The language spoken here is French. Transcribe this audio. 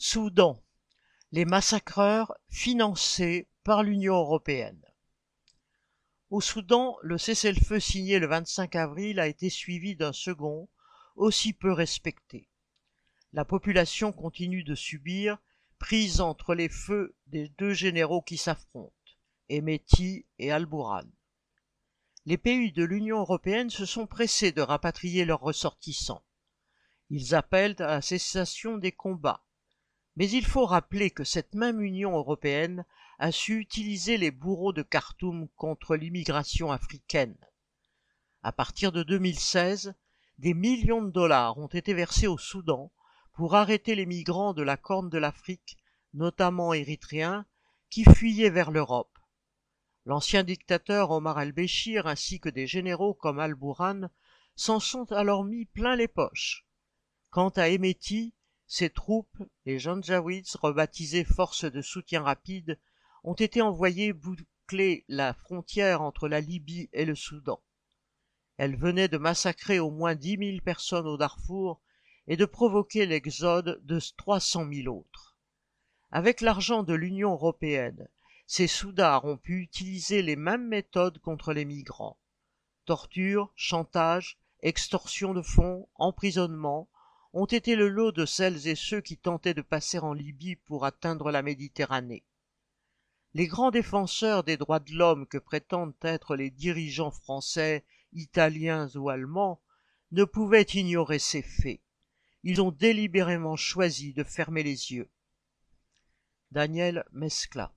Soudan. Les massacreurs financés par l'Union européenne. Au Soudan, le cessez-le-feu signé le 25 avril a été suivi d'un second, aussi peu respecté. La population continue de subir, prise entre les feux des deux généraux qui s'affrontent, Emeti et Al-Bourhan. Les pays de l'Union européenne se sont pressés de rapatrier leurs ressortissants. Ils appellent à la cessation des combats, mais il faut rappeler que cette même Union européenne a su utiliser les bourreaux de Khartoum contre l'immigration africaine. À partir de 2016, des millions de dollars ont été versés au Soudan pour arrêter les migrants de la Corne de l'Afrique, notamment érythréens, qui fuyaient vers l'Europe. L'ancien dictateur Omar el-Béchir ainsi que des généraux comme al-Bourhan s'en sont alors mis plein les poches. Quant à Emeti, ces troupes, les Janjaweeds, rebaptisées forces de soutien rapide, ont été envoyées boucler la frontière entre la Libye et le Soudan. Elles venaient de massacrer au moins dix mille personnes au Darfour et de provoquer l'exode de trois cent mille autres. Avec l'argent de l'Union européenne, ces soudards ont pu utiliser les mêmes méthodes contre les migrants. Torture, chantage, extorsion de fonds, emprisonnement, ont été le lot de celles et ceux qui tentaient de passer en Libye pour atteindre la Méditerranée. Les grands défenseurs des droits de l'homme que prétendent être les dirigeants français, italiens ou allemands ne pouvaient ignorer ces faits. Ils ont délibérément choisi de fermer les yeux. Daniel Mescla